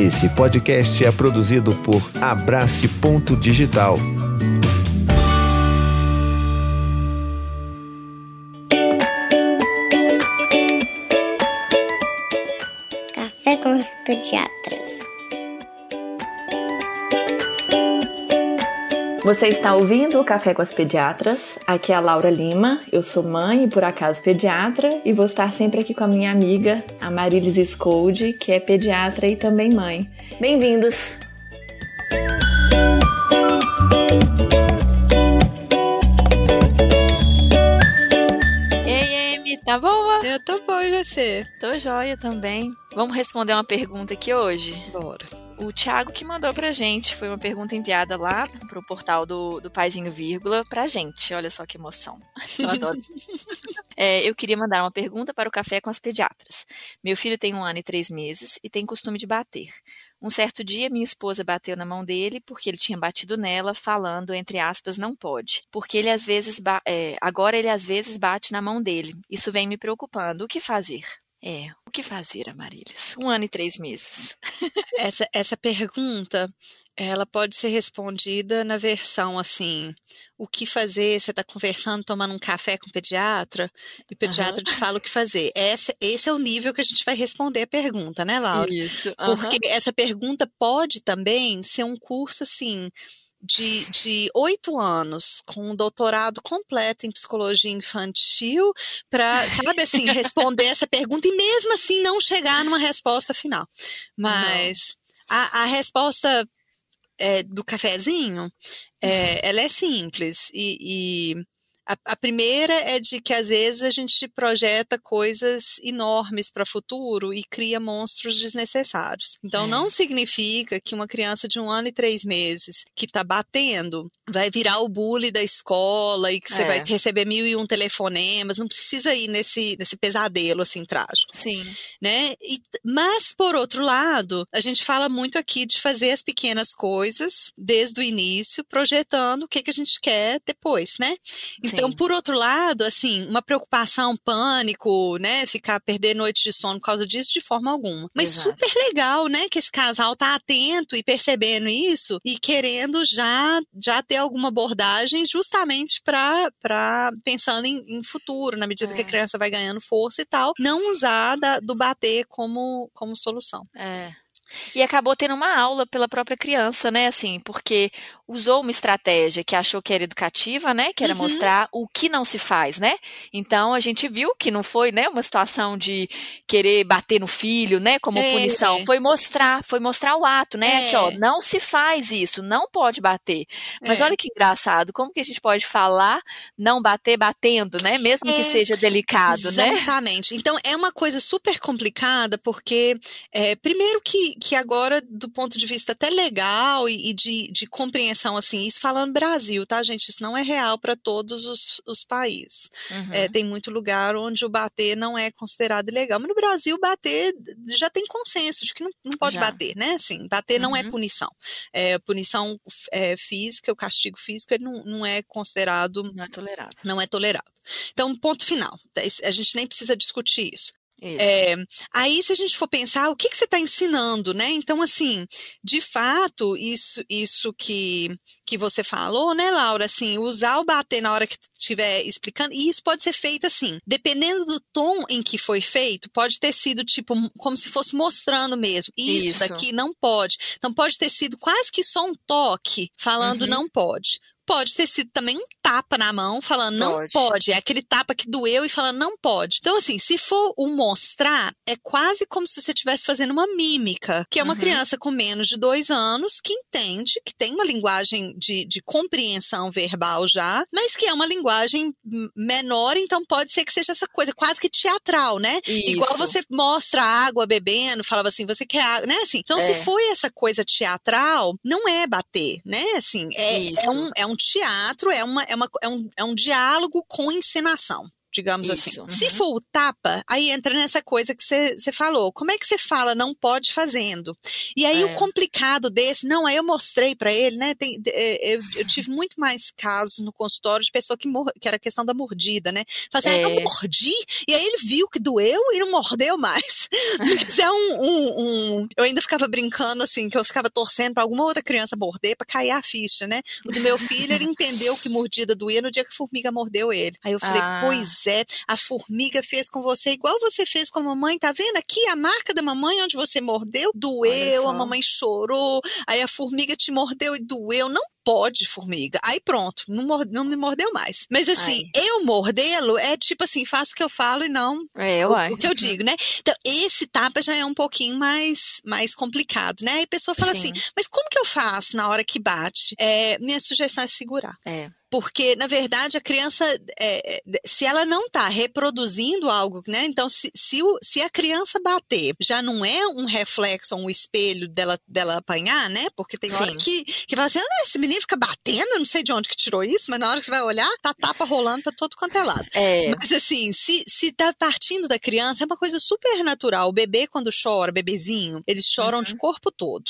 Esse podcast é produzido por Abrace Ponto Digital. Café com os pediatras. Você está ouvindo o Café com as Pediatras? Aqui é a Laura Lima, eu sou mãe e por acaso pediatra e vou estar sempre aqui com a minha amiga, a Marilis Scoldi, que é pediatra e também mãe. Bem-vindos! Tá boa? Eu tô boa e você? Tô joia também. Vamos responder uma pergunta aqui hoje? Bora. O Thiago que mandou pra gente, foi uma pergunta enviada lá pro portal do, do Paizinho Vírgula pra gente. Olha só que emoção. Eu adoro. é, eu queria mandar uma pergunta para o Café com as Pediatras. Meu filho tem um ano e três meses e tem costume de bater. Um certo dia, minha esposa bateu na mão dele porque ele tinha batido nela, falando, entre aspas, não pode. Porque ele às vezes, é, agora ele às vezes bate na mão dele. Isso vem me preocupando. O que fazer? É, o que fazer, Amarilis? Um ano e três meses. essa, essa pergunta, ela pode ser respondida na versão assim: o que fazer? Você está conversando, tomando um café com o pediatra, e o pediatra uhum. te fala o que fazer. Esse, esse é o nível que a gente vai responder a pergunta, né, Laura? Isso. Uhum. Porque essa pergunta pode também ser um curso assim de oito anos, com um doutorado completo em psicologia infantil, para, sabe assim, responder essa pergunta e mesmo assim não chegar numa resposta final. Mas a, a, resposta é, do cafezinho, é, ela é simples e, e a, a, primeira é de que às vezes a gente projeta coisas enormes para o futuro e cria monstros desnecessários. Então é. não significa que uma criança de um ano e três meses que está batendo vai virar o bully da escola e que você é. vai receber mil e um telefonemas. Não precisa ir nesse, nesse pesadelo assim trágico. Sim. Né? E, mas por outro lado, a gente fala muito aqui de fazer as pequenas coisas desde o início, projetando o que, que a gente quer depois, né? Então, então, por outro lado, assim, uma preocupação, pânico, né, ficar perder noite de sono por causa disso, de forma alguma. Mas Exato. super legal, né, que esse casal tá atento e percebendo isso e querendo já já ter alguma abordagem justamente para pensando em, em, futuro, na medida é. que a é. criança vai ganhando força e tal, não usar da, do bater como como solução. É. E acabou tendo uma aula pela própria criança, né? Assim, porque usou uma estratégia que achou que era educativa, né? Que era uhum. mostrar o que não se faz, né? Então a gente viu que não foi, né, uma situação de querer bater no filho, né, como é, punição. É. Foi mostrar, foi mostrar o ato, né? É. Aqui, ó, não se faz isso, não pode bater. Mas é. olha que engraçado, como que a gente pode falar não bater batendo, né? Mesmo que é, seja delicado, exatamente. né? Exatamente. Então é uma coisa super complicada porque é, primeiro que que agora, do ponto de vista até legal e, e de, de, compreensão, assim, isso falando Brasil, tá, gente? Isso não é real para todos os, os países. Uhum. É, tem muito lugar onde o bater não é considerado ilegal. Mas no Brasil, bater já tem consenso de que não, não pode já. bater, né? Assim, bater uhum. não é uhum. punição. É, punição é, física, o castigo físico, ele não, não é considerado. Não é tolerado. Não é tolerado. Então, ponto final. A gente nem precisa discutir isso. É, aí, se a gente for pensar, o que, que você está ensinando, né? Então, assim, de fato, isso, isso que, que você falou, né, Laura? Assim, usar o bater na hora que estiver explicando, e isso pode ser feito assim, dependendo do tom em que foi feito, pode ter sido tipo como se fosse mostrando mesmo. Isso, isso. daqui não pode. Então, pode ter sido quase que só um toque falando uhum. não pode pode ter sido também um tapa na mão, falando não pode. pode. É aquele tapa que doeu e falando não pode. Então, assim, se for o mostrar, é quase como se você estivesse fazendo uma mímica, que é uma uhum. criança com menos de dois anos que entende, que tem uma linguagem de, de compreensão verbal já, mas que é uma linguagem menor, então pode ser que seja essa coisa quase que teatral, né? Isso. Igual você mostra água bebendo, falava assim, você quer água, né? Assim, então, é. se foi essa coisa teatral, não é bater, né? Assim, é, é, um, é um teatro, é, uma, é, uma, é, um, é um diálogo com encenação. Digamos Isso, assim. Uhum. Se for o tapa, aí entra nessa coisa que você falou. Como é que você fala não pode fazendo? E aí é. o complicado desse, não, aí eu mostrei para ele, né? Tem, é, eu, eu, tive muito mais casos no consultório de pessoa que, mor que era questão da mordida, né? Fazendo, assim, é. ah, eu mordi, e aí ele viu que doeu e não mordeu mais. Mas é um, um, um, Eu ainda ficava brincando assim, que eu ficava torcendo para alguma outra criança morder para cair a ficha, né? O do meu filho, ele entendeu que mordida doía no dia que a formiga mordeu ele. Aí eu falei, ah. pois é, a formiga fez com você igual você fez com a mamãe, tá vendo aqui a marca da mamãe onde você mordeu? Doeu, a mamãe chorou, aí a formiga te mordeu e doeu. Não pode, formiga. Aí pronto, não, morde, não me mordeu mais. Mas assim, Ai. eu mordê-lo é tipo assim, faço o que eu falo e não é, o, o, que eu digo, né? Então, esse tapa já é um pouquinho mais, mais complicado, né? Aí a pessoa fala assim, Sim. assim, mas como que eu faço na hora que bate? É, minha sugestão é segurar. É. Porque, na verdade, a criança, é, é se ela não está reproduzindo algo, né? Então, se, se, o, se, a criança bater, já não é um reflexo, um espelho dela, dela apanhar, né? Porque tem Sim. hora que, que fala assim, ah, esse menino fica batendo, não sei de onde que tirou isso, mas na hora que você vai olhar, tá tapa rolando para todo quanto é lado. É. Mas assim, se, se tá partindo da criança, é uma coisa super natural. O bebê, quando chora, bebezinho, eles choram uhum. de corpo todo.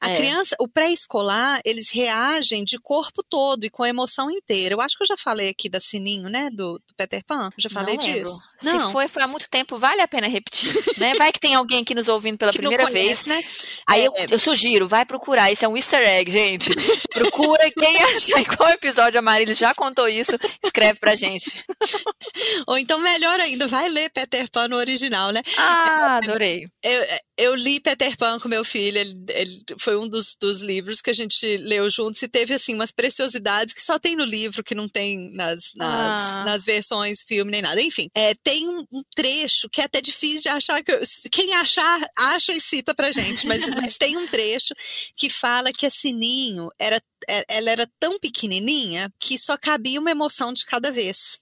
A é. criança, o pré-escolar, eles reagem de corpo todo e com emoção inteira. Eu acho que eu já falei aqui da Sininho, né, do, do Peter Pan. Eu já falei não disso. Não. Se foi, foi há muito tempo, vale a pena repetir, né? Vai que tem alguém aqui nos ouvindo pela que primeira conhece, vez. Né? Aí é, eu, eu, sugiro, vai procurar. Isso é um easter egg, gente. Procura quem achar em qual episódio a Marília já contou isso, escreve pra gente. Ou então, melhor ainda, vai ler Peter Pan no original, né? Ah, adorei. Eu, eu li Peter Pan com meu filho, ele, ele foi um dos, dos livros que a gente leu juntos e teve, assim, umas preciosidades que só tem no livro, que não tem nas, nas, ah. nas versões filme nem nada. Enfim, é, tem um, um, trecho que é até difícil de achar, que eu, quem achar, acha e cita pra gente, mas, mas tem um trecho que fala que a Sininho era, é, ela era tão pequenininha que só cabia uma emoção de cada vez.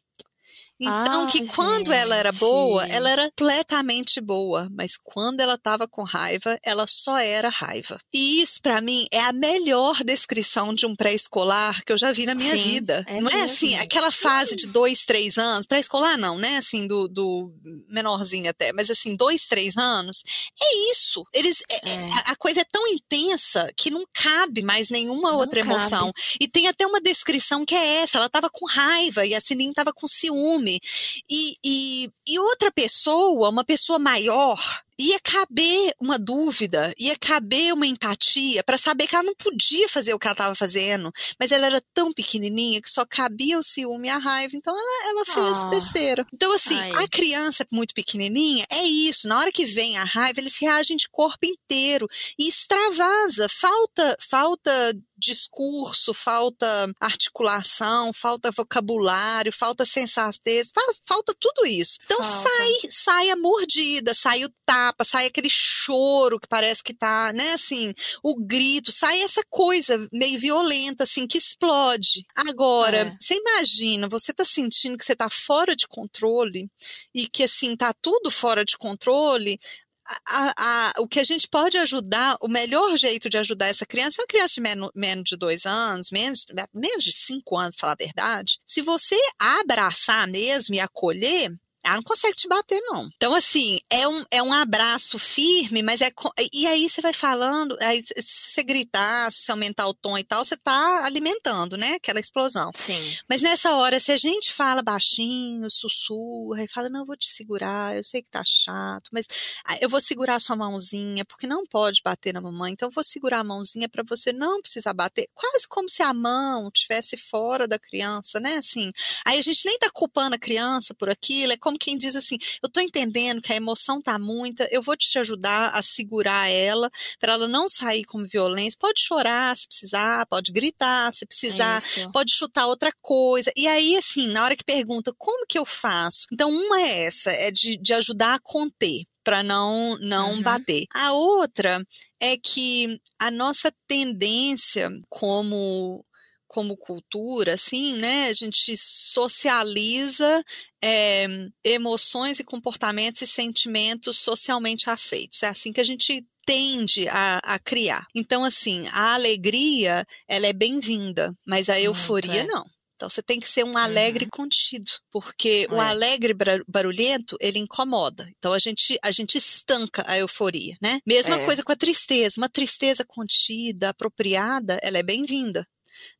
Então, ah, que quando gente. ela era boa, ela era completamente boa, mas quando ela estava com raiva, ela só era raiva. E isso, para mim, é a melhor descrição de um pré-escolar que eu já vi na minha Sim, vida. É não é mesmo. é assim, aquela fase de dois, três anos, pré-escolar não, né? Assim, do, do, menorzinho até, mas assim, dois, três anos, é isso. Eles, é. É, a coisa é tão intensa que não cabe mais nenhuma não outra cabe. emoção. E tem até uma descrição que é essa: ela estava com raiva e a Sininho estava com ciúme e, e, e outra pessoa, uma pessoa maior, ia caber uma dúvida, ia caber uma empatia para saber que ela não podia fazer o que ela estava fazendo, mas ela era tão pequenininha que só cabia o ciúme e a raiva, então ela, ela fez oh. besteira. Então, assim, Ai. a criança muito pequenininha é isso, na hora que vem a raiva, eles reagem de corpo inteiro e extravasa, falta, falta discurso, falta articulação, falta vocabulário, falta sensatez, falta tudo isso. Então falta. sai, sai a mordida, sai o tapa, sai aquele choro que parece que tá, né, assim, o grito, sai essa coisa meio violenta, assim, que explode. Agora, é. você imagina, você tá sentindo que você tá fora de controle e que, assim, tá tudo fora de controle, a, a, o que a gente pode ajudar, o melhor jeito de ajudar essa criança é uma criança de menos, menos de dois anos, menos, menos de cinco anos, falar a verdade. Se você abraçar mesmo e acolher, ela não consegue te bater, não. Então, assim, é um, é um abraço firme, mas é. E aí você vai falando, aí se você gritar, se você aumentar o tom e tal, você tá alimentando, né? Aquela explosão. Sim. Mas nessa hora, se a gente fala baixinho, sussurra e fala, não, eu vou te segurar, eu sei que tá chato, mas eu vou segurar a sua mãozinha, porque não pode bater na mamãe, então eu vou segurar a mãozinha para você não precisar bater. Quase como se a mão tivesse fora da criança, né? Assim. Aí a gente nem tá culpando a criança por aquilo, é como como quem diz assim: eu estou entendendo que a emoção tá muita, eu vou te ajudar a segurar ela, para ela não sair com violência. Pode chorar se precisar, pode gritar se precisar, Isso. pode chutar outra coisa. E aí, assim, na hora que pergunta como que eu faço? Então, uma é essa, é de, de ajudar a conter para não não uhum. bater. A outra é que a nossa tendência como como cultura, assim, né? A gente socializa é, emoções e comportamentos e sentimentos socialmente aceitos. É assim que a gente tende a, a criar. Então, assim, a alegria, ela é bem-vinda, mas a euforia, é. não. Então você tem que ser um alegre uhum. contido, porque é. o alegre barulhento, ele incomoda. Então a gente a gente estanca a euforia, né? Mesma é. coisa com a tristeza, uma tristeza contida, apropriada, ela é bem-vinda.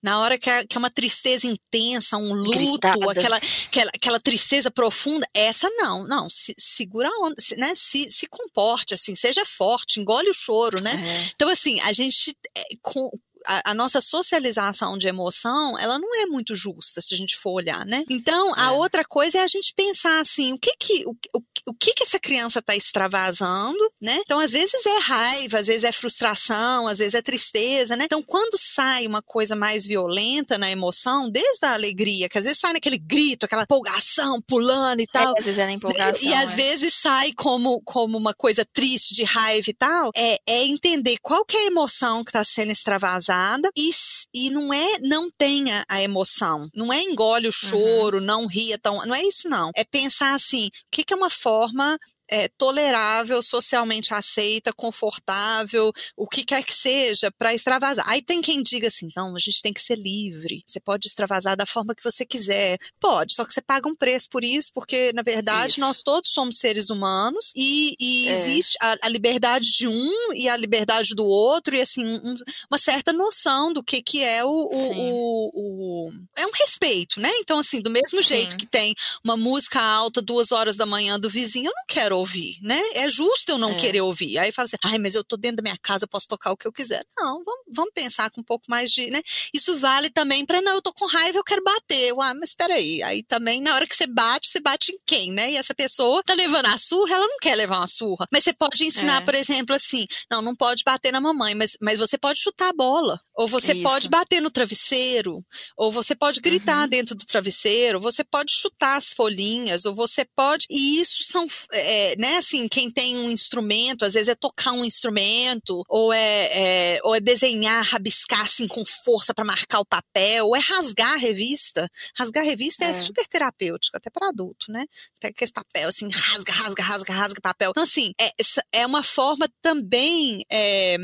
Na hora que é, que é uma tristeza intensa, um luto, aquela, aquela, aquela tristeza profunda, essa não, não, se, segura a onda, se, né, se, se comporte, assim, seja forte, engole o choro, né? É. Então, assim, a gente, é, com, a, a, nossa socialização de emoção, ela não é muito justa se a gente for olhar, né? Então, a é. outra coisa é a gente pensar assim, o que que, o, o, o que que essa criança está extravasando, né? Então, às vezes é raiva, às vezes é frustração, às vezes é tristeza, né? Então, quando sai uma coisa mais violenta na emoção, desde a alegria, que às vezes sai naquele grito, aquela empolgação, pulando e é, tal. É, às vezes é na empolgação. E, e às é. vezes sai como, como uma coisa triste, de raiva e tal, é, é entender qual que é a emoção que está sendo extravasada e, e não é não tenha a emoção, não é engole o uhum. choro, uhum. não ria tão, não é isso não. É pensar assim, o que, que é uma forma é, tolerável, socialmente aceita, confortável, o que quer que seja, para extravasar. Aí tem quem diga assim: não, a gente tem que ser livre, você pode extravasar da forma que você quiser. Pode, só que você paga um preço por isso, porque na verdade isso. nós todos somos seres humanos e, e é. existe a, a, liberdade de um e a liberdade do outro, e assim, um, uma certa noção do que, que é o, o, o, o, É um respeito, né? Então, assim, do mesmo Sim. jeito que tem uma música alta duas horas da manhã do vizinho, eu não quero ouvir, né? É justo eu não é. querer ouvir. Aí fala assim, ai, mas eu tô dentro da minha casa, eu posso tocar o que eu quiser. Não, vamos, vamos pensar com um pouco mais de, né? Isso vale também para não, eu tô com raiva, eu quero bater. Ah, mas espera aí. Aí também, na hora que você bate, você bate em quem, né? E essa pessoa tá levando a surra, ela não quer levar uma surra. Mas você pode ensinar, é. por exemplo, assim, não, não pode bater na mamãe, mas, mas você pode chutar a bola. Ou você Isso. pode bater no travesseiro, ou você pode gritar uhum. dentro do travesseiro, ou você pode chutar as folhinhas, ou você pode. E isso são é, né, assim, quem tem um instrumento, às vezes é tocar um instrumento, ou é, é ou é desenhar, rabiscar assim com força para marcar o papel, ou é rasgar a revista. Rasgar a revista é, é super terapêutico, até para adulto, né? Você pega aquele papel assim, rasga, rasga, rasga, rasga papel. Então, assim, é, é uma forma também. É,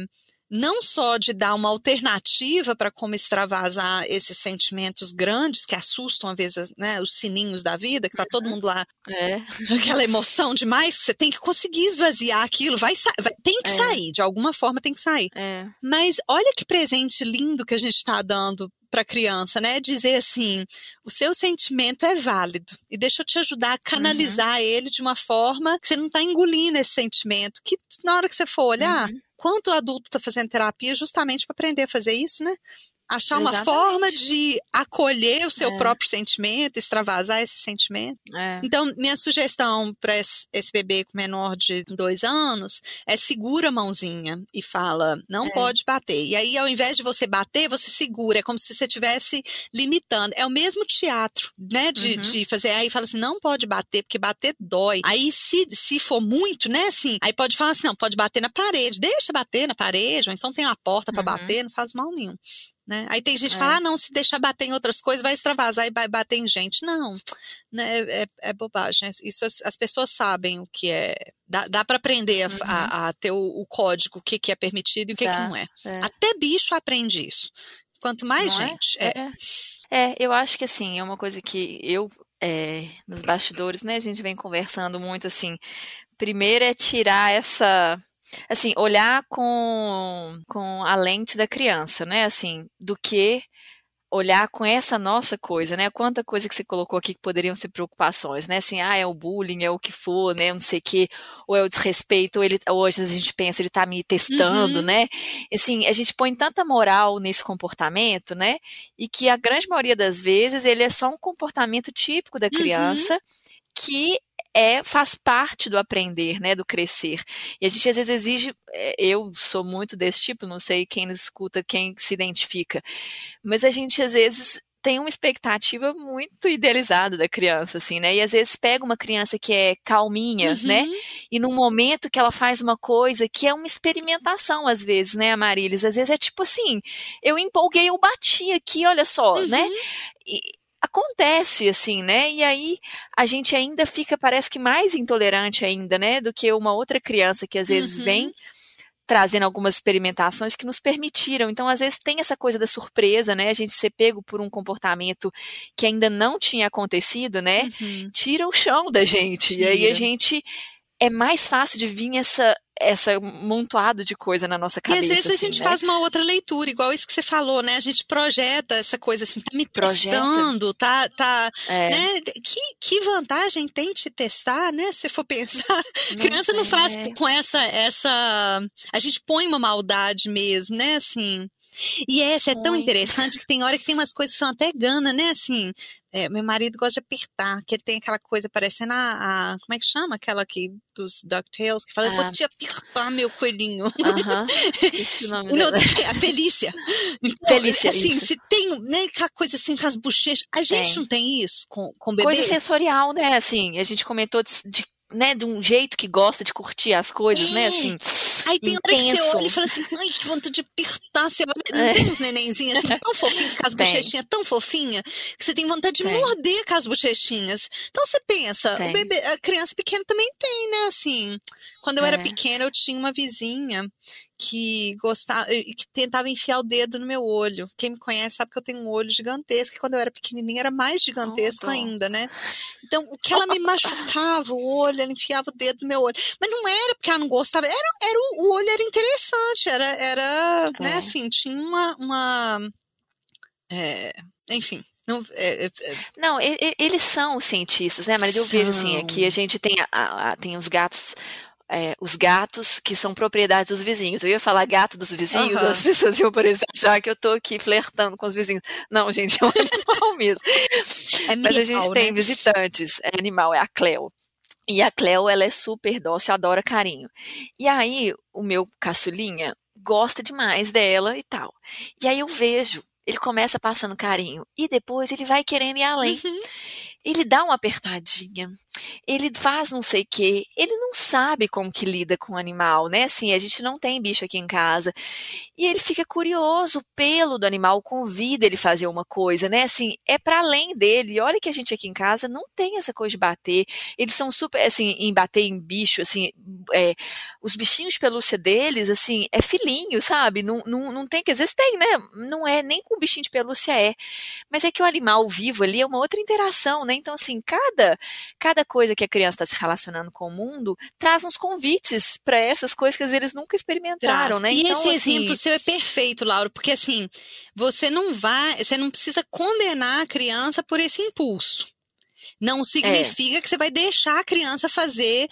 não só de dar uma alternativa para como extravasar esses sentimentos grandes que assustam às vezes né, os sininhos da vida, que tá todo mundo lá, é. aquela emoção demais que você tem que conseguir esvaziar aquilo, vai, vai tem que é. sair, de alguma forma tem que sair. É. Mas olha que presente lindo que a gente está dando para a criança, né? Dizer assim, o seu sentimento é válido e deixa eu te ajudar a canalizar uhum. ele de uma forma que você não está engolindo esse sentimento, que na hora que você for olhar, uhum quanto adulto está fazendo terapia justamente para aprender a fazer isso, né? Achar Exatamente. uma forma de acolher o seu é. próprio sentimento, extravasar esse sentimento. É. Então, minha sugestão para esse bebê com menor de dois anos é segura a mãozinha e fala, não é. pode bater. E aí, ao invés de você bater, você segura. É como se você estivesse limitando. É o mesmo teatro, né? De, uhum. de fazer. Aí fala assim, não pode bater, porque bater dói. Aí, se, se for muito, né? Assim, aí pode falar assim, não, pode bater na parede. Deixa bater na parede, ou então tem uma porta para uhum. bater, não faz mal nenhum. Né? Aí tem gente que é. fala, ah, não, se deixar bater em outras coisas, vai extravasar e vai bater em gente. Não, né? é, é, é bobagem. Isso as, as, pessoas sabem o que é. Dá, dá para aprender a, uhum. a, a, ter o, o código, o que, que é permitido e o que, que não é. é. Até bicho aprende isso. Quanto mais não é? gente. É? é? eu acho que assim, é uma coisa que eu, nos bastidores, né, a gente vem conversando muito assim. Primeiro é tirar essa assim, olhar com, com a lente da criança, né? Assim, do que olhar com essa nossa coisa, né? Quanta coisa que você colocou aqui que poderiam ser preocupações, né? Assim, ah, é o bullying, é o que for, né? Não sei o quê, ou é o desrespeito, ou ele, hoje a gente pensa, ele tá me testando, uhum. né? Assim, a gente põe tanta moral nesse comportamento, né? E que a grande maioria das vezes ele é só um comportamento típico da uhum. criança uhum. que é faz parte do aprender, né, do crescer. E a gente às vezes exige, é, eu sou muito desse tipo, não sei quem nos escuta, quem se identifica, mas a gente às vezes tem uma expectativa muito idealizada da criança, assim, né? E às vezes pega uma criança que é calminha, uhum. né? E num momento que ela faz uma coisa que é uma experimentação, às vezes, né, Marilis? Às vezes é tipo assim, eu empolguei, eu bati aqui, olha só, né? uhum. né? E, acontece assim, né? E aí a gente ainda fica, parece que mais intolerante ainda, né? Do que uma outra criança que às vezes uhum. vem trazendo algumas experimentações que nos permitiram. Então, às vezes, tem essa coisa da surpresa, né? A gente ser pego por um comportamento que ainda não tinha acontecido, né? Uhum. Tira o chão da gente. Tira. E aí a gente é mais fácil de vir essa essa montoado de coisa na nossa cabeça. E às vezes assim, a gente né? faz uma outra leitura, igual isso que você falou, né? A gente projeta essa coisa assim, tá me projeta. testando, tá, tá, é. né? Que, que vantagem tem te testar, né? Se for pensar, não criança não faz com essa, essa, a gente põe uma maldade mesmo, né? Assim, e essa é tão Muito. interessante que tem hora que tem umas coisas que são até gana, né? Assim, é, meu marido gosta de apertar, que ele tem aquela coisa parecendo a, a como é que chama? Aquela que dos DuckTales, que fala, ah. eu vou ah. te apertar, meu coelhinho. Uh o nome Não, A Felícia. Então, Felícia, assim, isso. se tem, né, aquela coisa assim com as bochechas, a gente tem. não tem isso com, com bebê? Coisa sensorial, né, assim, a gente comentou de, de né, de um jeito que gosta de curtir as coisas, né, é. né, assim. Aí tem intenso. hora que você olha e fala assim, ai, que vontade de apertar, você olha, não é. tem uns nenenzinhos assim, tão fofinhos, com as bochechinhas tão fofinha, que você tem vontade de tem. morder com as bochechinhas. Então você pensa, o bebê, a criança pequena também tem, né, assim. Quando eu é. era pequena, eu tinha uma vizinha que gostava, que tentava enfiar o dedo no meu olho. Quem me conhece sabe que eu tenho um olho gigantesco, e quando eu era pequenininha era mais gigantesco oh, ainda, né? Então, o que ela me machucava o olho, ela enfiava o dedo no meu olho. Mas não era porque ela não gostava, era, era o, olho era interessante, era, era né, é. né, assim, tinha uma, uma é, enfim, não, é, é, é não, eles são cientistas, né? Mas eu vejo assim, aqui a gente tem, a, a, tem os gatos é, os gatos que são propriedade dos vizinhos. Eu ia falar gato dos vizinhos, uhum. as pessoas iam, exemplo, achar que eu tô aqui flertando com os vizinhos. Não, gente, é um animal mesmo. É Mas a gente né? tem visitantes. É animal, é a Cleo. E a Cleo, ela é super dócil, adora carinho. E aí, o meu caçulinha gosta demais dela e tal. E aí eu vejo, ele começa passando carinho. E depois ele vai querendo ir além. Uhum. Ele dá uma apertadinha ele faz não sei o quê, ele não sabe como que lida com o animal, né? Assim, a gente não tem bicho aqui em casa. E ele fica curioso, o pelo do animal convida ele a fazer uma coisa, né? Assim, é para além dele. E olha que a gente aqui em casa não tem essa coisa de bater. Eles são super, assim, em bater em bicho, assim, é, os bichinhos de pelúcia deles, assim, é filhinho, sabe? Não, não, não tem, que às vezes tem, né? Não é, nem com bichinho de pelúcia é. Mas é que o animal vivo ali é uma outra interação, né? Então, assim, cada, cada coisa que a criança está se relacionando com o mundo traz uns convites para essas coisas que eles nunca experimentaram, né? E então, esse assim, exemplo seu é perfeito, Laura, porque assim, você não vai, você não precisa condenar a criança por esse impulso. Não significa é. que você vai deixar a criança fazer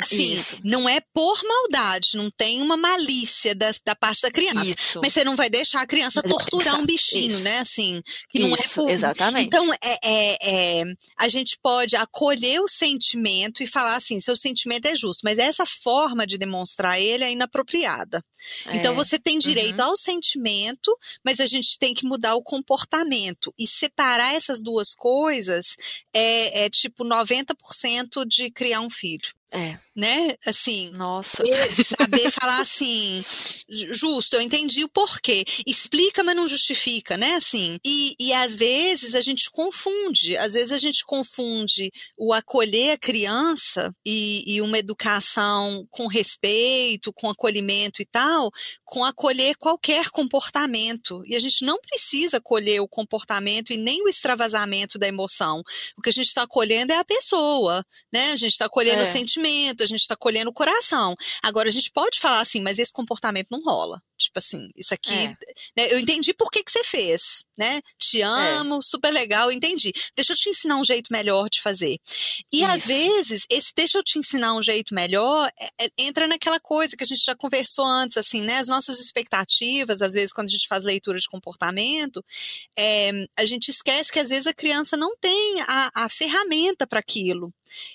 Assim, Isso. não é por maldade, não tem uma malícia da, da parte da criança. Isso. Mas você não vai deixar a criança Mas torturar um bichinho, Isso. né? Assim, que não é por... Exatamente. Então, é, é, é, a gente pode acolher o sentimento e falar assim: seu sentimento é justo, mas essa forma de demonstrar ele é inapropriada. Então, é. Então, você tem direito uhum. ao sentimento, mas a gente tem que mudar o comportamento. E separar essas duas coisas é, é tipo 90% de criar um filho. É. Né? Assim. Nossa. Saber falar assim, justo, eu entendi o porquê. Explica, mas não justifica, né? Assim. E, e às vezes a gente confunde. Às vezes a gente confunde o acolher a criança e, e uma educação com respeito, com acolhimento e tal, com acolher qualquer comportamento. E a gente não precisa acolher o comportamento e nem o extravasamento da emoção. O que a gente está acolhendo é a pessoa, né? A gente está acolhendo é. o sentimento sentimento, a gente está colhendo o coração. Agora, a gente pode falar assim, mas esse comportamento não rola. Tipo assim, isso aqui. É. Né, eu entendi por que, que você fez, né? Te é. amo, é. super legal, entendi. Deixa eu te ensinar um jeito melhor de fazer. E isso. às vezes, esse deixa eu te ensinar um jeito melhor é, é, entra naquela coisa que a gente já conversou antes, assim, né? As nossas expectativas, às vezes, quando a gente faz leitura de comportamento, é, a gente esquece que às vezes a criança não tem a, a ferramenta para aquilo.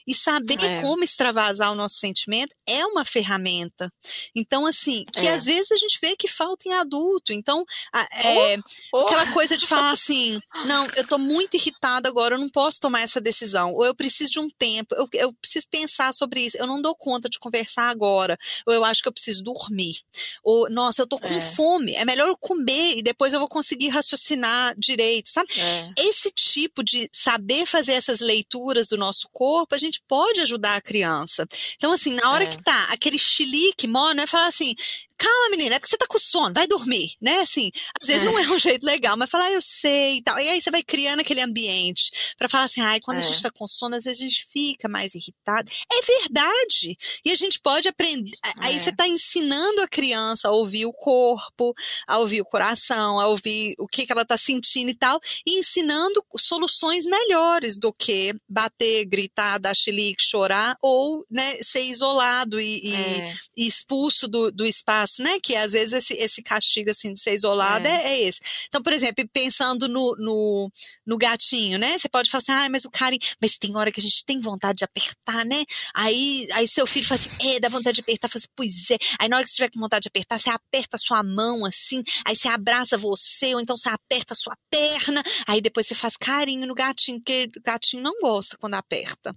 E saber é. como extravasar o nosso sentimento é uma ferramenta. Então, assim, que é. às vezes a gente vê que falta em adulto. Então, é, oh, oh. aquela coisa de falar assim: não, eu tô muito irritada agora, eu não posso tomar essa decisão. Ou eu preciso de um tempo, eu, eu preciso pensar sobre isso, eu não dou conta de conversar agora. Ou eu acho que eu preciso dormir. Ou, nossa, eu tô com é. fome, é melhor eu comer e depois eu vou conseguir raciocinar direito, sabe? É. Esse tipo de saber fazer essas leituras do nosso corpo, a gente pode ajudar a criança. Então, assim, na hora é. que tá aquele chilique, mó, não é falar assim, calma, menina, é porque você tá com sono, vai dormir, né? Assim, às vezes é. não é um jeito legal, mas falar, ah, eu sei e tal. E aí você vai criando aquele ambiente para falar assim, ai, quando é. a gente tá com sono, às vezes a gente fica mais irritado. É verdade. E a gente pode aprender. É. Aí você tá ensinando a criança a ouvir o corpo, a ouvir o coração, a ouvir o que, que ela tá sentindo e tal, e ensinando soluções melhores do que bater, gritar, dar chilique, chorar ou, né, ser isolado e, e, é. e expulso do, do espaço, né? Que às vezes esse, esse castigo assim de ser isolado é. é, é esse. Então, por exemplo, pensando no, no, no, gatinho, né? Você pode falar assim, ah, mas o carinho, mas tem hora que a gente tem vontade de apertar, né? Aí, aí seu filho fala assim, é, dá vontade de apertar, fala assim, pois é. Aí na hora que você tiver com vontade de apertar, você aperta a sua mão assim, aí você abraça você, ou então você aperta a sua perna, aí depois você faz carinho no gatinho, porque o gatinho não gosta quando aperta.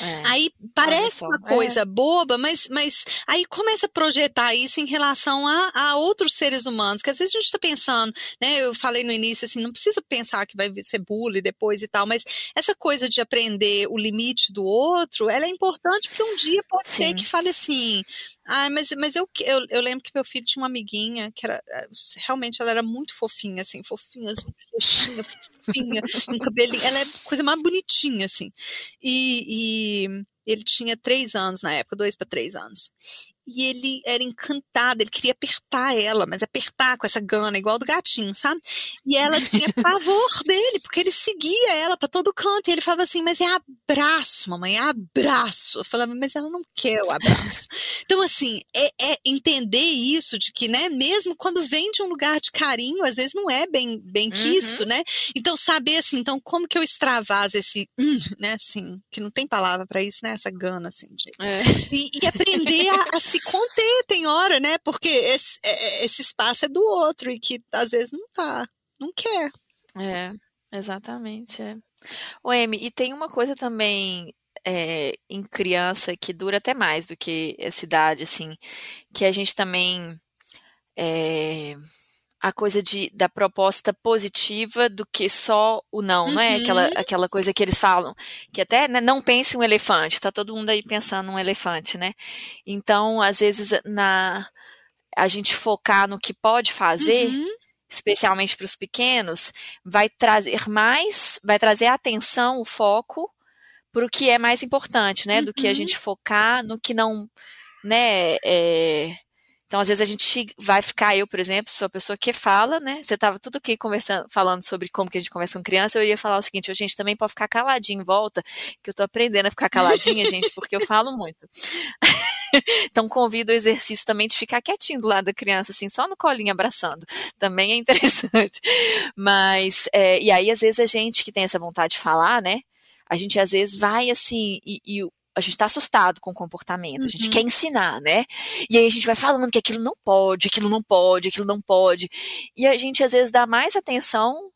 É, aí parece uma coisa é. boba, mas, mas aí começa a projetar isso em relação a, a outros seres humanos, que às vezes a gente está pensando, né? Eu falei no início assim, não precisa pensar que vai ser bullying depois e tal, mas essa coisa de aprender o limite do outro, ela é importante porque um dia pode Sim. ser que fale assim, ah, mas, mas eu, eu, eu, lembro que meu filho tinha uma amiguinha que era eh, realmente ela era muito fofinha, assim, fofinha, assim, fofinha, fofinha, um cabelinho, ela é coisa mais bonitinha, assim. E, ele tinha três anos na época, dois para três anos e ele era encantado, ele queria apertar ela, mas apertar com essa gana, igual do gatinho, sabe? E ela tinha pavor dele, porque ele seguia ela para todo canto, e ele falava assim, mas é abraço, mamãe, é abraço. Eu falava, mas ela não quer o abraço. Então, assim, é, é, entender isso, de que, né, mesmo quando vem de um lugar de carinho, às vezes não é bem, bem quisto, uhum. né? Então, saber, assim, então, como que eu extravaso esse, hum, né, assim, que não tem palavra para isso, né, essa gana, assim, de... É. E, e, aprender a, a se conter, tem hora, né? Porque esse, é, é, esse espaço é do outro e que às vezes não tá, não quer. É, exatamente. É. O M, e tem uma coisa também é, em criança que dura até mais do que essa idade, assim, que a gente também é, a coisa de, da proposta positiva do que só o não, uhum. não é? Aquela, uhum. aquela coisa que eles falam, que até né, não pense um elefante, tá todo mundo aí pensando um elefante, né? Então, às vezes, na a gente focar no que pode fazer, uhum. especialmente para os pequenos, vai trazer mais, vai trazer a atenção, o foco para o que é mais importante, né? Do que a uhum. gente focar no que não, né? É, então, às vezes a gente vai ficar, eu, por exemplo, sou a pessoa que fala, né? Você estava tudo aqui conversando, falando sobre como que a gente conversa com criança, eu ia falar o seguinte, a gente também pode ficar caladinho em volta, que eu estou aprendendo a ficar caladinha, gente, porque eu falo muito. então, convido o exercício também de ficar quietinho do lado da criança, assim, só no colinho abraçando. Também é interessante. Mas, é, e aí, às vezes, a gente que tem essa vontade de falar, né? A gente às vezes vai assim, e, e a gente está assustado com o comportamento, uhum. a gente quer uhum. ensinar, né? E aí a gente vai falando que aquilo não pode, aquilo não pode, aquilo não pode. E a gente às vezes dá mais atenção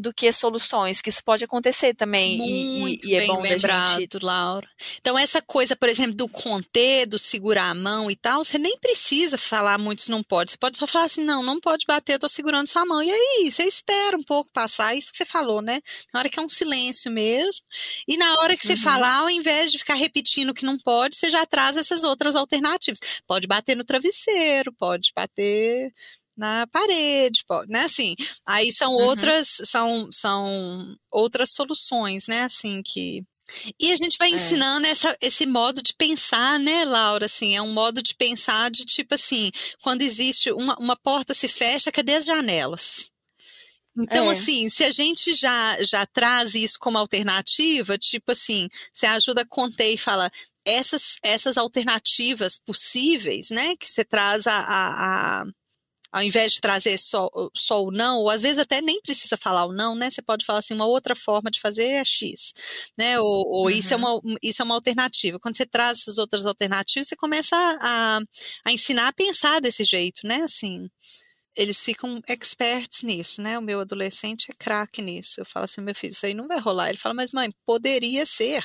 do que soluções, que isso pode acontecer também. Muito e, e, e é bom lembrado, gente... Laura. Então, essa coisa, por exemplo, do conter, do segurar a mão e tal, você nem precisa falar muito não pode. Você pode só falar assim, não, não pode bater, eu tô segurando sua mão. E aí, você espera um pouco passar, isso que você falou, né? Na hora que é um silêncio mesmo. E na hora que você uhum. falar, ao invés de ficar repetindo que não pode, você já traz essas outras alternativas. Pode bater no travesseiro, pode bater na parede, pode, né? Assim, aí são uhum. outras, são, são outras soluções, né? Assim que e a gente vai é. ensinando é. essa, esse modo de pensar, né, Laura? Assim, é um modo de pensar de tipo assim, quando existe uma, uma porta se fecha, cadê as janelas? Então, é. assim, se a gente já, já traz isso como alternativa, tipo assim, você ajuda a conter e fala essas, essas alternativas possíveis, né, que você traz a, a, a ao invés de trazer só, só o não, ou às vezes até nem precisa falar o não, né? Você pode falar assim, uma outra forma de fazer é X, né? Ou, ou uhum. isso, é uma, isso é uma alternativa. Quando você traz essas outras alternativas, você começa a, a ensinar a pensar desse jeito, né? Assim, eles ficam experts nisso, né? O meu adolescente é craque nisso. Eu falo assim, meu filho, isso aí não vai rolar. Ele fala, mas mãe, poderia ser.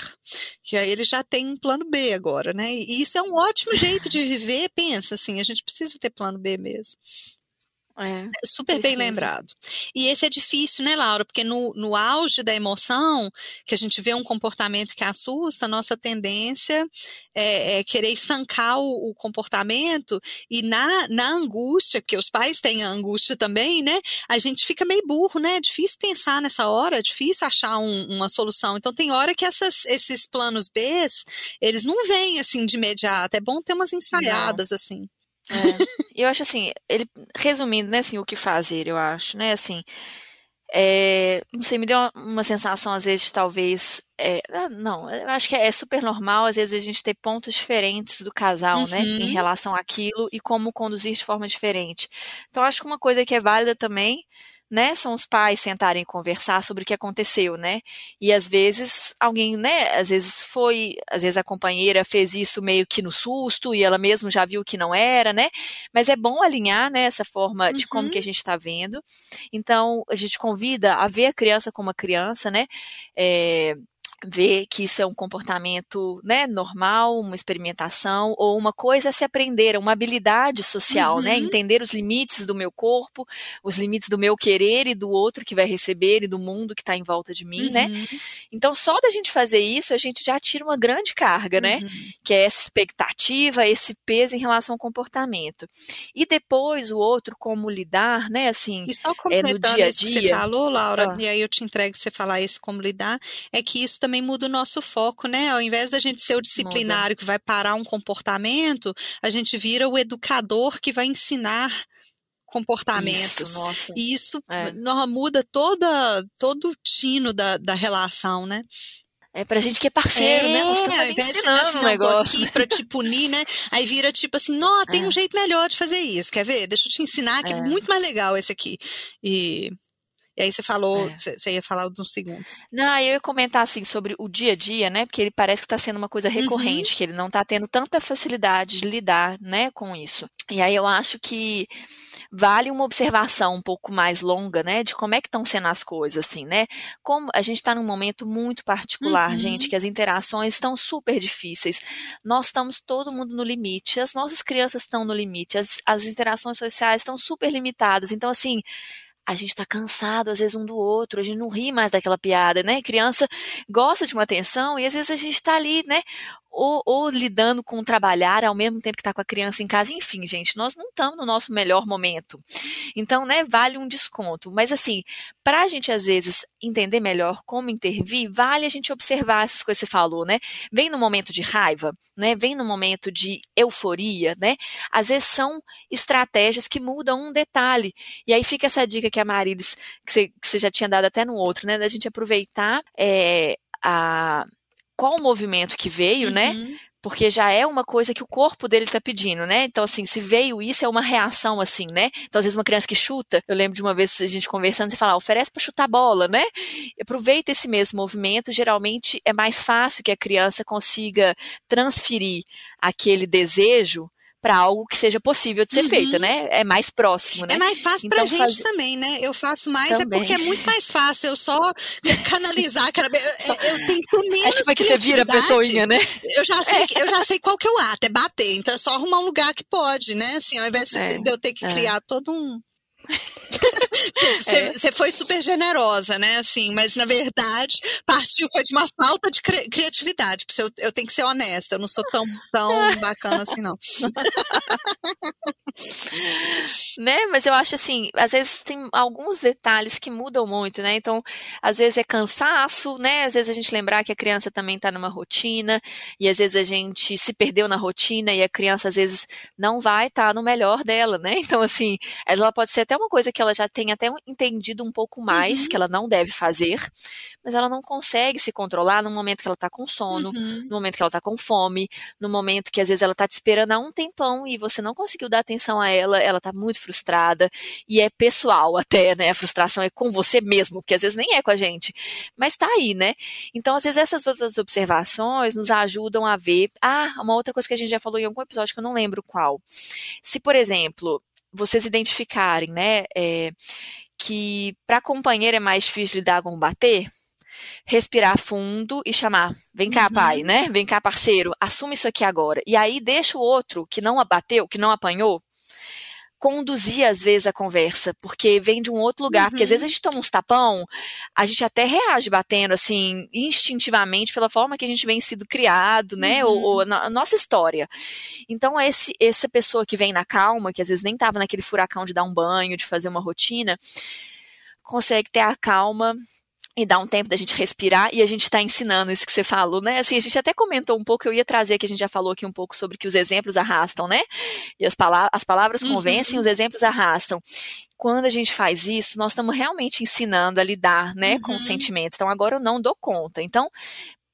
E aí ele já tem um plano B agora, né? E isso é um ótimo jeito de viver. Pensa assim, a gente precisa ter plano B mesmo. É, Super precisa. bem lembrado. E esse é difícil, né, Laura? Porque no, no auge da emoção, que a gente vê um comportamento que assusta, nossa tendência é, é querer estancar o, o, comportamento e na, na angústia, porque os pais têm a angústia também, né? A gente fica meio burro, né? É difícil pensar nessa hora, é difícil achar um, uma solução. Então tem hora que essas, esses planos B, eles não vêm assim de imediato. É bom ter umas ensaiadas não. assim. É. eu acho assim, ele resumindo, né, assim, o que fazer, eu acho, né, assim, é, não sei, me deu uma, uma sensação às vezes de talvez, é, ah, não, eu acho que é, é, super normal às vezes a gente ter pontos diferentes do casal, uhum. né, em uhum. relação àquilo e como conduzir de forma diferente. Então acho que uma coisa que é válida também né, são os pais sentarem e conversar sobre o que aconteceu, né? E às vezes alguém, né, às vezes foi, às vezes a companheira fez isso meio que no susto e ela mesma já viu que não era, né? Mas é bom alinhar, né, essa forma de como que a uhum. gente está vendo. Então, a gente convida a ver a criança como uma criança, né? É, ver que isso é um comportamento né, normal, uma experimentação, ou uma coisa a se aprender, uma habilidade social, né, uhum. né? Entender os limites do meu corpo, os limites do meu querer e do outro que vai receber e do mundo que está em volta de mim, né? uhum. né? Então, só da gente fazer isso, a gente já tira uma grande carga, né? Uhum. Que é essa expectativa, esse peso em relação ao comportamento. E depois o outro, como lidar, né? Assim, e só é no dia a dia. Que você falou, Laura, ah. e aí eu te entrego você falar esse como lidar, é que isso também muda o nosso foco, né? Ao invés da gente ser o disciplinário muda. que vai parar um comportamento, a gente vira o educador que vai ensinar comportamentos. Isso, e isso é. muda toda, todo o tino da, da relação, né? É pra gente que é parceiro, né? é, né? Ao invés de assim, um negócio. aqui pra te punir, né? Aí vira tipo assim, não, tem é. um jeito melhor de fazer isso, quer ver? Deixa eu te ensinar que é, é muito mais legal esse aqui. E e aí você falou, é. você ia falar de um segundo. Não, eu ia comentar assim sobre o dia a dia, né? Porque ele parece que está sendo uma coisa recorrente, uhum. que ele não está tendo tanta facilidade de lidar, né, com isso. E aí eu acho que vale uma observação um pouco mais longa, né, de como é que estão sendo as coisas, assim, né? Como a gente está num momento muito particular, uhum. gente, que as interações estão super difíceis. Nós estamos todo mundo no limite, as nossas crianças estão no limite, as, as interações sociais estão super limitadas. Então, assim, a gente está cansado, às vezes, um do outro, a gente não ri mais daquela piada, né? Criança gosta de uma atenção e às vezes a gente está ali, né? Ou, ou, lidando com trabalhar ao mesmo tempo que está com a criança em casa. Enfim, gente, nós não estamos no nosso melhor momento. Então, né, vale um desconto. Mas, assim, para a gente, às vezes, entender melhor como intervir, vale a gente observar essas coisas que você falou, né? Vem no momento de raiva, né? Vem no momento de euforia, né? Às vezes são estratégias que mudam um detalhe. E aí fica essa dica que a Marilis, que você, que você já tinha dado até no outro, né? Da gente aproveitar é, a qual o movimento que veio, né? uhum. né? Porque já é uma coisa que o corpo dele tá pedindo, né? Então, assim, se veio isso, é uma reação, assim, né? Então, às vezes, uma criança que chuta, eu lembro de uma vez a gente conversando, você fala, ah, oferece para chutar bola, né? Aproveita esse mesmo movimento, geralmente é mais fácil que a criança consiga transferir aquele desejo para algo que seja possíeu de ser uhum. feito, né? É mais próximo, né? É mais fácil então, pra gente faz... também, né? Eu faço mais é também. é porque é muito mais fácil eu só canalizar aquela eu, eu tenho que menos É tipo que você vira a pessoinha, né? Eu já sei, eu já sei qual que é o ato, é bater. Então é só arrumar um lugar que pode, né? Assim, ao invés é, de eu ter que é. criar todo um você, é. foi super generosa, né? Assim, mas na verdade partiu foi de uma falta de cri criatividade. Eu, eu tenho que ser honesta, eu não sou tão, tão bacana assim, não. né? Mas eu acho assim, às vezes tem alguns detalhes que mudam muito, né? Então, às vezes é cansaço, né? Às vezes a gente lembrar que a criança também está numa rotina, e às vezes a gente se perdeu na rotina e a criança às vezes não vai estar tá no melhor dela, né? Então, assim, ela pode ser até uma coisa que ela já tem até entendido um pouco mais, uhum. que ela não deve fazer, mas ela não consegue se controlar no momento que ela está com sono, uhum. no momento que ela está com fome, no momento que às vezes ela está te esperando há um tempão e você não conseguiu dar atenção atenção a ela, ela tá muito frustrada e é pessoal até, né? A frustração é com você mesmo, que às vezes nem é com a gente, mas tá aí, né? Então, às vezes essas outras observações nos ajudam a ver, ah, uma outra coisa que a gente já falou em algum episódio que eu não lembro qual. Se, por exemplo, vocês identificarem, né, é, que para companheiro é mais difícil lidar com bater, respirar fundo e chamar, vem cá, uhum. pai, né? Vem cá, parceiro, assume isso aqui agora. E aí deixa o outro que não abateu, que não apanhou, conduzir às vezes a conversa, porque vem de um outro lugar, uhum. porque às vezes a gente toma uns tapão, a gente até reage batendo assim, instintivamente pela forma que a gente vem sido criado, né, uhum. ou, ou na, a nossa história. Então esse essa pessoa que vem na calma, que às vezes nem estava naquele furacão de dar um banho, de fazer uma rotina, consegue ter a calma e dá um tempo da gente respirar e a gente está ensinando isso que você falou, né? Assim, a gente até comentou um pouco, eu ia trazer que a gente já falou aqui um pouco sobre que os exemplos arrastam, né? E as, palavras, as palavras uhum. convencem, os exemplos arrastam. Quando a gente faz isso, nós estamos realmente ensinando a lidar, né, uhum. com os sentimentos. Então, agora eu não dou conta. Então,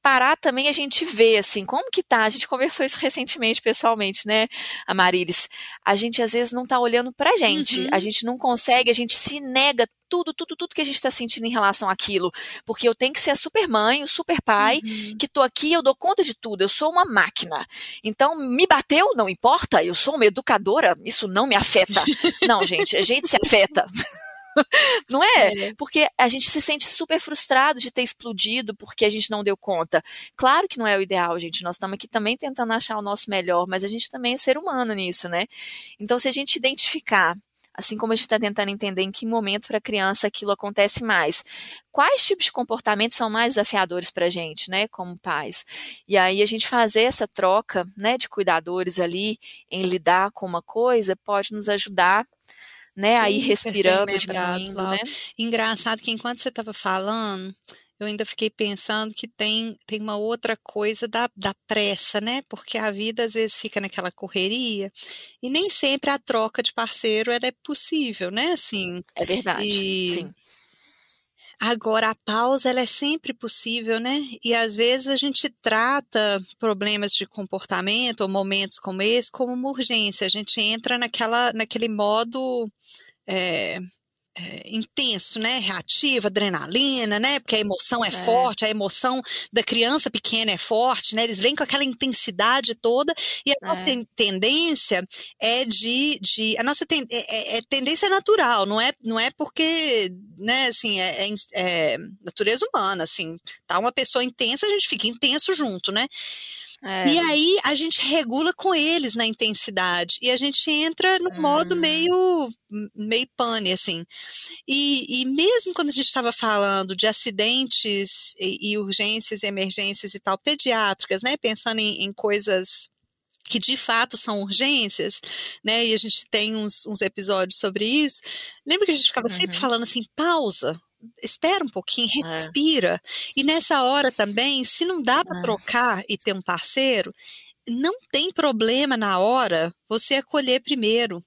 parar também a gente vê, assim, como que tá, a gente conversou isso recentemente, pessoalmente, né, Amarilis? A gente às vezes não tá olhando pra gente, uhum. a gente não consegue, a gente se nega tudo, tudo, tudo que a gente está sentindo em relação àquilo. Porque eu tenho que ser a super mãe, o super pai, uhum. que tô aqui, eu dou conta de tudo, eu sou uma máquina. Então, me bateu, não importa, eu sou uma educadora, isso não me afeta. não, gente, a gente se afeta. não é? é? Porque a gente se sente super frustrado de ter explodido porque a gente não deu conta. Claro que não é o ideal, gente. Nós estamos aqui também tentando achar o nosso melhor, mas a gente também é ser humano nisso, né? Então, se a gente identificar assim como a gente está tentando entender em que momento para a criança aquilo acontece mais. Quais tipos de comportamentos são mais desafiadores para a gente, né, como pais? E aí a gente fazer essa troca, né, de cuidadores ali em lidar com uma coisa pode nos ajudar né? Aí respirando, diminuindo, né? Engraçado que enquanto você estava falando, eu ainda fiquei pensando que tem, tem uma outra coisa da, da pressa, né? Porque a vida às vezes fica naquela correria e nem sempre a troca de parceiro é possível, né? Assim. É verdade. E, sim. Agora, a pausa ela é sempre possível, né? E às vezes a gente trata problemas de comportamento ou momentos como esse como uma urgência. A gente entra naquela, naquele modo é, é, intenso, né? Reativo, adrenalina, né? Porque a emoção é, é, forte, a emoção da criança pequena é forte, né? Eles vêm com aquela intensidade toda e a é. nossa tendência é de, de a nossa ten, é, é, é, tendência natural, não é, não é porque, né? Assim, é, é natureza humana, assim, tá uma pessoa intensa, a gente fica intenso junto, né? É. E aí a gente regula com eles na intensidade e a gente entra no hum. modo meio meio pane assim. E, e mesmo quando a gente estava falando de acidentes e, e, urgências e emergências e tal pediátricas, né, pensando em, em coisas que de fato são urgências, né? E a gente tem uns, uns episódios sobre isso. Lembra que a gente ficava uhum. sempre falando assim, pausa, espera um pouquinho, é. respira. É. E nessa hora também, se não dá para é. trocar e ter um parceiro, não tem problema na hora você acolher primeiro.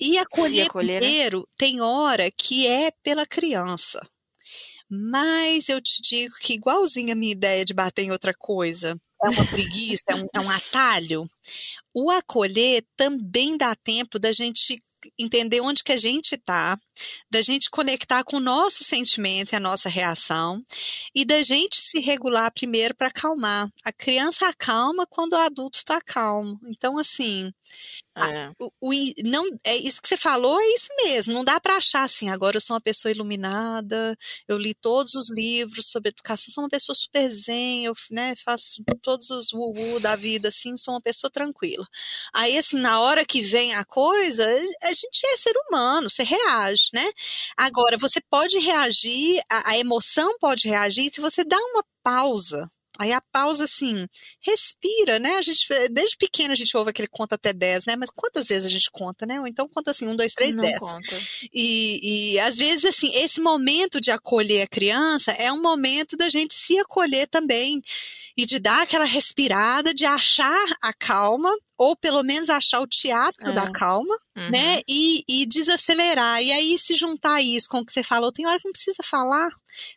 E acolher, acolher né? primeiro né? tem hora que é pela criança. Mas eu te digo que, igualzinho a minha ideia de bater em outra coisa, é uma preguiça, é, um, é um atalho, o acolher também dá tempo da gente entender onde que a gente está, da gente conectar com o nosso sentimento e a nossa reação, e da gente se regular primeiro para acalmar. A criança acalma quando o adulto está calmo. Então, assim, é. O, o, não, é isso que você falou, é isso mesmo. Não dá para achar assim, agora eu sou uma pessoa iluminada, eu li todos os livros sobre educação, sou uma pessoa super zen, eu né, faço todos os wu da vida, assim, sou uma pessoa tranquila. Aí, assim, na hora que vem a coisa, a gente é ser humano, você reage, né? Agora, você pode reagir, a, a emoção pode reagir se você dá uma pausa Aí a pausa, assim, respira, né? A gente, desde pequeno a gente ouve aquele conta até 10, né? Mas quantas vezes a gente conta, né? Ou então conta assim, 1, 2, 3, 10. E, e às vezes, assim, esse momento de acolher a criança é um momento da gente se acolher também. E de dar aquela respirada, de achar a calma, ou pelo menos achar o teatro é. da calma, uhum. né? E, e, desacelerar. E aí, se juntar isso com o que você falou, tem hora que não precisa falar.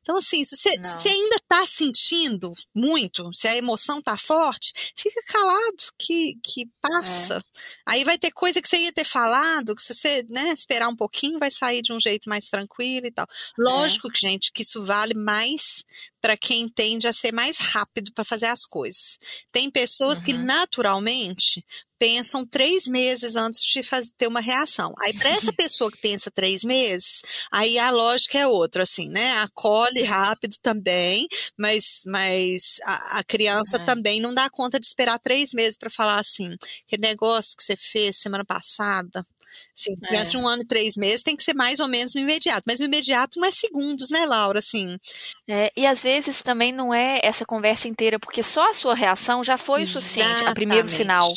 Então, assim, se você, se você ainda está sentindo muito, se a emoção está forte, fica calado, que, que passa. É. Aí vai ter coisa que você ia ter falado, que se você né, esperar um pouquinho, vai sair de um jeito mais tranquilo e tal. Lógico é. que, gente, que isso vale mais para quem tende a ser mais rápido para fazer as coisas. Tem pessoas uhum. que naturalmente pensam três meses antes de fazer, ter uma reação. Aí, para essa pessoa que pensa três meses, aí a lógica é outra, assim, né? Acolhe rápido também, mas, mas a, a criança uhum. também não dá conta de esperar três meses para falar assim: que negócio que você fez semana passada Assim, criança é. de um ano e três meses tem que ser mais ou menos no imediato. Mas o imediato não é segundos, né, Laura? Assim. É, e às vezes também não é essa conversa inteira, porque só a sua reação já foi Exatamente. o suficiente, a primeiro sinal.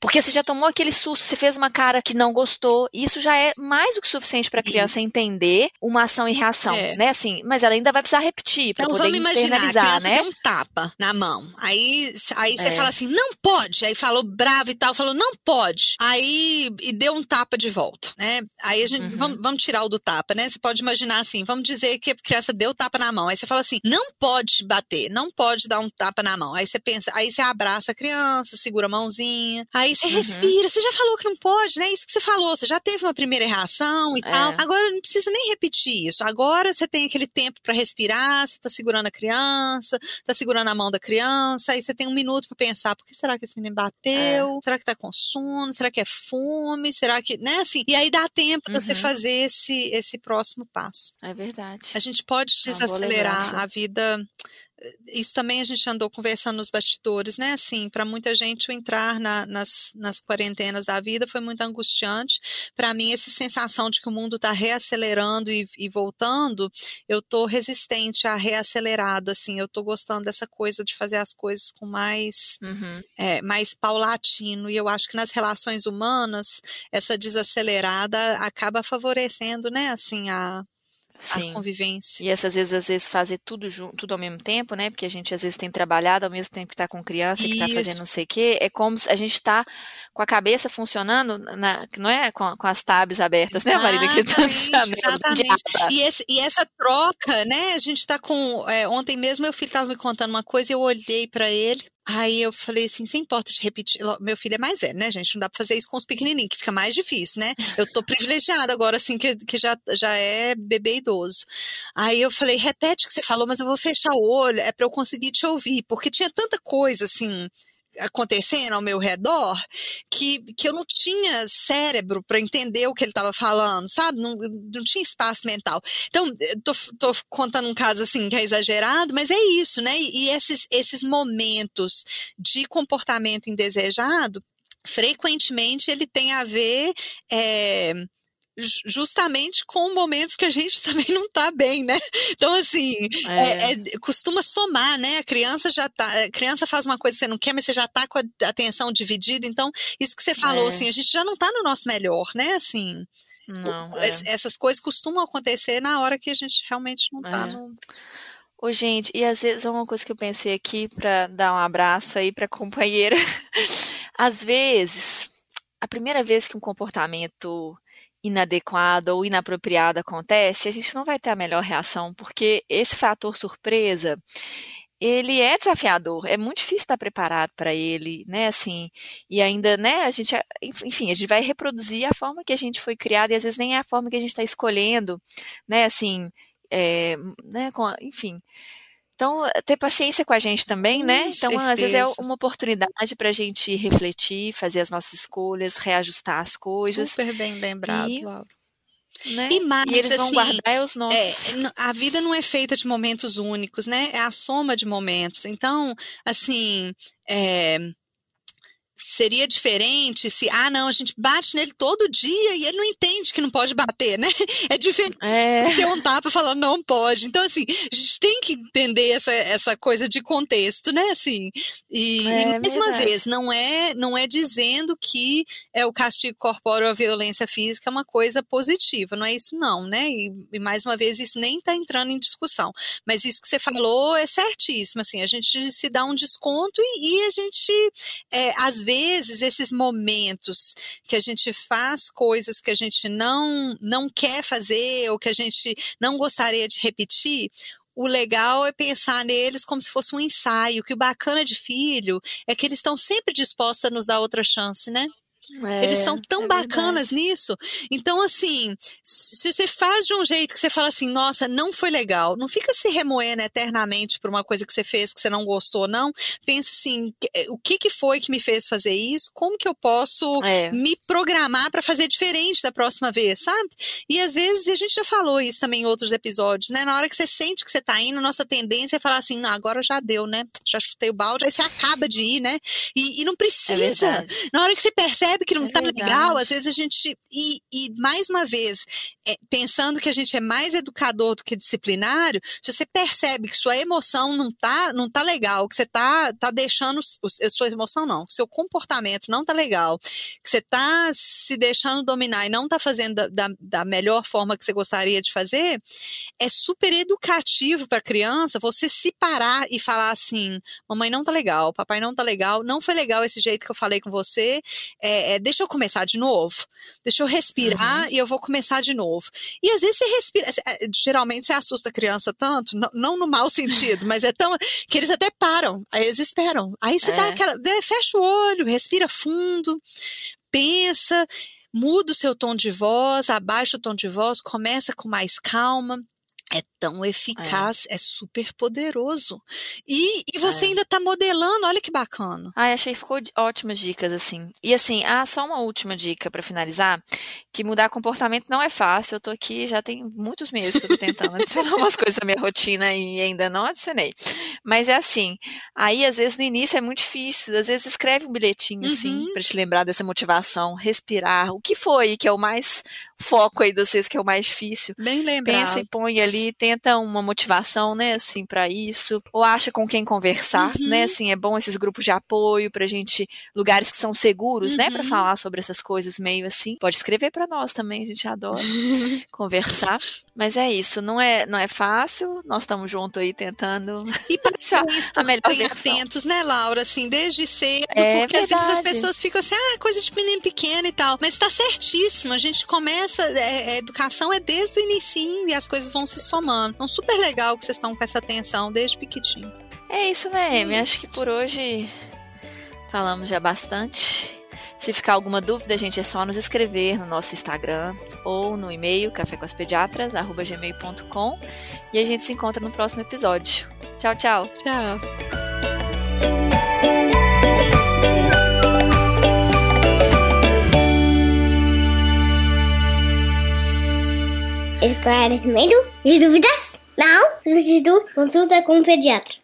Porque você já tomou aquele susto, você fez uma cara que não gostou, isso já é mais do que suficiente para a criança isso. entender uma ação e reação, é. né? Assim, mas ela ainda vai precisar repetir para então, poder vamos imaginar, a né? Deu um tapa na mão. Aí, aí você é. fala assim, não pode. Aí falou bravo e tal, falou não pode. Aí e deu um tapa de volta, né? Aí a gente uhum. vamos, vamos tirar o do tapa, né? Você pode imaginar assim, vamos dizer que a criança deu tapa na mão. Aí você fala assim, não pode bater, não pode dar um tapa na mão. Aí você pensa, aí você abraça a criança, segura a mãozinha. Aí você uhum. respira, você já falou que não pode, né? Isso que você falou, você já teve uma primeira reação e é. tal. Agora não precisa nem repetir isso. Agora você tem aquele tempo para respirar, você tá segurando a criança, tá segurando a mão da criança, aí você tem um minuto para pensar, por que será que esse menino bateu? É. Será que tá com sono? Será que é fome? Será que, né, assim? E aí dá tempo uhum. de você fazer esse esse próximo passo. É verdade. A gente pode desacelerar a vida isso também a gente andou conversando nos bastidores, né? Assim, para muita gente o entrar na, nas, nas quarentenas da vida foi muito angustiante. Para mim, essa sensação de que o mundo está reacelerando e, e, voltando, eu tô resistente à reacelerada, assim. Eu tô gostando dessa coisa de fazer as coisas com mais, uhum. é, mais paulatino. E eu acho que nas relações humanas, essa desacelerada acaba favorecendo, né? Assim, a, Sim. a convivência. E essas vezes, às vezes, fazer tudo junto, tudo ao mesmo tempo, né? Porque a gente às vezes tem trabalhado ao mesmo tempo que está com criança, Isso. que está fazendo não sei o quê. É como se a gente está com a cabeça funcionando, na, não é com, com as tabs abertas, né, Marília? Que tá exatamente. E, esse, e, essa troca, né? A gente está com. É, ontem mesmo meu filho estava me contando uma coisa e eu olhei para ele. Aí eu falei assim, sem importa de repetir. Meu filho é mais velho, né, gente? Não dá pra fazer isso com os pequenininhos, que fica mais difícil, né? Eu tô privilegiada agora, assim, que, que já, já é bebê idoso. Aí eu falei, repete o que você falou, mas eu vou fechar o olho, é pra eu conseguir te ouvir. Porque tinha tanta coisa, assim, acontecendo ao meu redor que, que eu não tinha cérebro para entender o que ele estava falando, sabe? Não, não tinha espaço mental. Então, tô, tô contando um caso assim que é exagerado, mas é isso, né? E, e esses, esses momentos de comportamento indesejado frequentemente ele tem a ver é, justamente com momentos que a gente também não tá bem, né? Então, assim, é. É, é, costuma somar, né? A criança já tá, a criança faz uma coisa que você não quer, mas você já tá com a atenção dividida. Então, isso que você falou, é. assim, a gente já não tá no nosso melhor, né? Assim. Não, é. essas coisas costumam acontecer na hora que a gente realmente não tá no. Ô, gente, e às vezes uma coisa que eu pensei aqui para dar um abraço aí pra companheira. às vezes, a primeira vez que um comportamento inadequado ou inapropriado acontece, a gente não vai ter a melhor reação, porque esse fator surpresa, ele é desafiador, é muito difícil estar preparado para ele, né, assim, e ainda, né, a gente, enfim, a gente vai reproduzir a forma que a gente foi criado e às vezes nem é a forma que a gente está escolhendo, né, assim, é, né, com, enfim, então, ter paciência com a gente também, né? Então, certeza. às vezes é uma oportunidade para a gente refletir, fazer as nossas escolhas, reajustar as coisas. Super bem lembrado, e, Laura. Né? E, mais, e eles assim, vão guardar os é, nossos. É, a vida não é feita de momentos únicos, né? É a soma de momentos. Então, assim, é, seria diferente se, ah, não, a gente bate nele todo dia e ele não entende que não pode bater, né? É diferente é. ter um tapa falando não pode. Então, assim, a gente tem que entender essa, essa coisa de contexto, né? Assim, e, é, e mais uma vez, não é, não é dizendo que é o castigo corpóreo ou a violência física é uma coisa positiva, não é isso não, né? E, e mais uma vez, isso nem está entrando em discussão. Mas isso que você falou é certíssimo, assim, a gente se dá um desconto e, e a gente, é, às vezes, vezes esses momentos que a gente faz coisas que a gente não não quer fazer ou que a gente não gostaria de repetir, o legal é pensar neles como se fosse um ensaio, que o bacana de filho é que eles estão sempre dispostos a nos dar outra chance, né? É, Eles são tão é bacanas verdade. nisso. Então, assim, se você faz de um jeito que você fala assim, nossa, não foi legal, não fica se remoendo eternamente por uma coisa que você fez que você não gostou, não. Pensa assim, eh, o que, que foi que me fez fazer isso? Como que eu posso é. me programar para fazer diferente da próxima vez, sabe? E às vezes, a gente já falou isso também em outros episódios, né? Na hora que você sente que você tá indo, nossa tendência é falar assim, não, agora já deu, né? Já chutei o balde, aí você acaba de ir, né? E, e não é precisa. Na hora que você percebe percebe que não é tá legal, às vezes a gente. E, e mais uma vez, é, pensando que a gente é mais educador do que disciplinário, se você percebe que sua emoção não tá, não tá legal, que você tá, tá deixando. Sua emoção não, seu comportamento não tá legal, que você tá se deixando dominar e não tá fazendo da, da, da melhor forma que você gostaria de fazer, é super educativo para a criança você se parar e falar assim: mamãe não tá legal, papai não tá legal, não foi legal esse jeito que eu falei com você, é, é, deixa eu começar de novo, deixa eu respirar uhum. e eu vou começar de novo. E às vezes você respira, é, geralmente você assusta a criança tanto, não, não no mau sentido, mas é tão que eles até param, aí eles esperam. Aí você dá é. aquela, fecha o olho, respira fundo, pensa, muda o seu tom de voz, abaixa o tom de voz, começa com mais calma é tão eficaz, é, é super poderoso. E, e você é. ainda tá modelando, olha que bacana. Ai, achei que ficou ótimas dicas, assim. E assim, ah, só uma última dica para finalizar, que mudar comportamento não é fácil. Eu tô aqui já tem muitos meses que eu tô tentando adicionar umas coisas na minha rotina e ainda não adicionei. Mas é assim, aí às vezes no início é muito difícil, às vezes escreve um bilhetinho assim, uhum. assim, para te lembrar dessa motivação, respirar. O que foi que é o mais foco aí de vocês que é o mais difícil. Bem lembrado. Pensa e põe ali, tenta uma motivação, né, assim, para isso. Ou acha com quem conversar, né, uhum. né, assim, é bom esses grupos de apoio pra gente, lugares que são seguros, uhum. né, para falar sobre essas coisas meio assim. Pode escrever para nós também, a gente adora conversar. Mas é isso, não é, não é fácil, nós estamos juntos aí tentando e achar isso, a melhor atentos, né, Laura, assim, desde cedo, é porque verdade. às vezes as pessoas ficam assim, ah, coisa de menino pequeno e tal, mas tá certíssimo, a gente começa, é, a educação é desde o início e as coisas vão se somando. Então, super legal que vocês estão com essa atenção desde pequitinho. É isso, né, Amy? Acho que por hoje falamos já bastante. Se ficar alguma dúvida, gente, é só nos escrever no nosso Instagram ou no e-mail cafécoaspediatras@gmail.com e a gente se encontra no próximo episódio. Tchau, tchau. Tchau. Esclarecimento de dúvidas? Não? Substituto consulta com o pediatra.